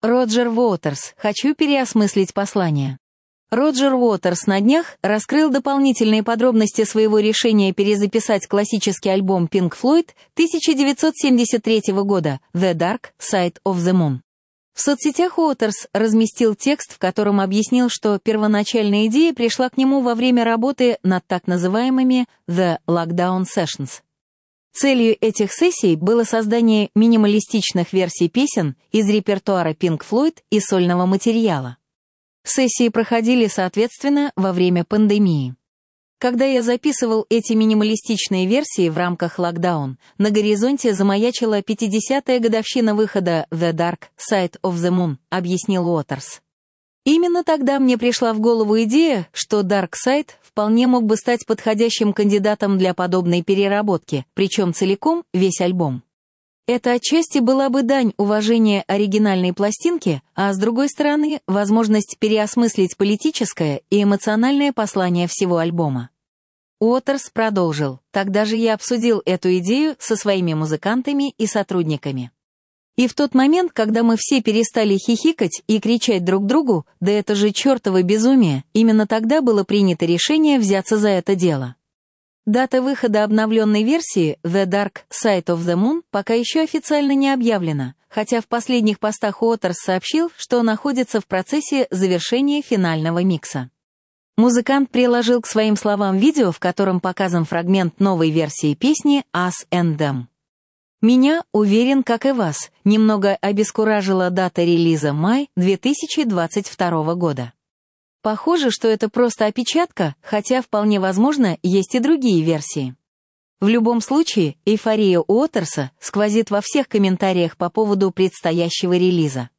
Роджер Уотерс. Хочу переосмыслить послание. Роджер Уотерс на днях раскрыл дополнительные подробности своего решения перезаписать классический альбом Pink Floyd 1973 года «The Dark Side of the Moon». В соцсетях Уотерс разместил текст, в котором объяснил, что первоначальная идея пришла к нему во время работы над так называемыми «The Lockdown Sessions». Целью этих сессий было создание минималистичных версий песен из репертуара Pink Floyd и сольного материала. Сессии проходили, соответственно, во время пандемии. Когда я записывал эти минималистичные версии в рамках локдаун, на горизонте замаячила 50-я годовщина выхода «The Dark Side of the Moon», объяснил Уотерс. Именно тогда мне пришла в голову идея, что Dark Side вполне мог бы стать подходящим кандидатом для подобной переработки, причем целиком весь альбом. Это отчасти была бы дань уважения оригинальной пластинке, а с другой стороны, возможность переосмыслить политическое и эмоциональное послание всего альбома. Уотерс продолжил. Тогда же я обсудил эту идею со своими музыкантами и сотрудниками. И в тот момент, когда мы все перестали хихикать и кричать друг другу, да это же чертово безумие, именно тогда было принято решение взяться за это дело. Дата выхода обновленной версии The Dark Side of the Moon пока еще официально не объявлена, хотя в последних постах Уотерс сообщил, что находится в процессе завершения финального микса. Музыкант приложил к своим словам видео, в котором показан фрагмент новой версии песни «Us and Them». Меня, уверен, как и вас, немного обескуражила дата релиза май 2022 года. Похоже, что это просто опечатка, хотя вполне возможно, есть и другие версии. В любом случае, эйфория Уотерса сквозит во всех комментариях по поводу предстоящего релиза.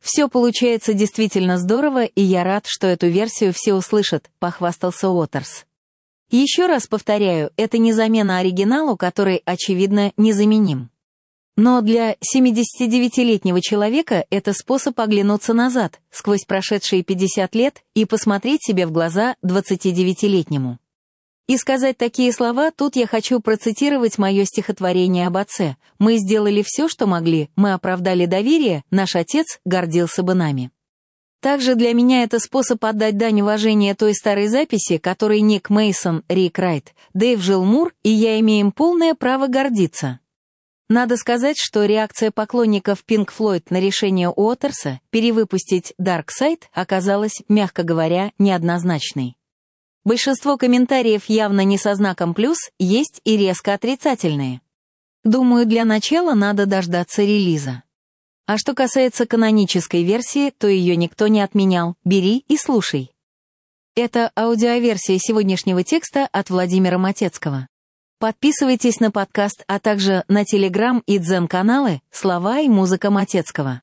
«Все получается действительно здорово, и я рад, что эту версию все услышат», — похвастался Уотерс. Еще раз повторяю, это не замена оригиналу, который, очевидно, незаменим. Но для 79-летнего человека это способ оглянуться назад, сквозь прошедшие 50 лет, и посмотреть себе в глаза 29-летнему. И сказать такие слова, тут я хочу процитировать мое стихотворение об отце. «Мы сделали все, что могли, мы оправдали доверие, наш отец гордился бы нами». Также для меня это способ отдать дань уважения той старой записи, которой Ник Мейсон, Рик Райт, Дэйв Жилмур и я имеем полное право гордиться. Надо сказать, что реакция поклонников Pink Floyd на решение Уотерса перевыпустить Dark Side оказалась, мягко говоря, неоднозначной. Большинство комментариев явно не со знаком плюс, есть и резко отрицательные. Думаю, для начала надо дождаться релиза. А что касается канонической версии, то ее никто не отменял. Бери и слушай. Это аудиоверсия сегодняшнего текста от Владимира Матецкого. Подписывайтесь на подкаст, а также на Телеграм и Дзен-каналы «Слова и музыка Матецкого».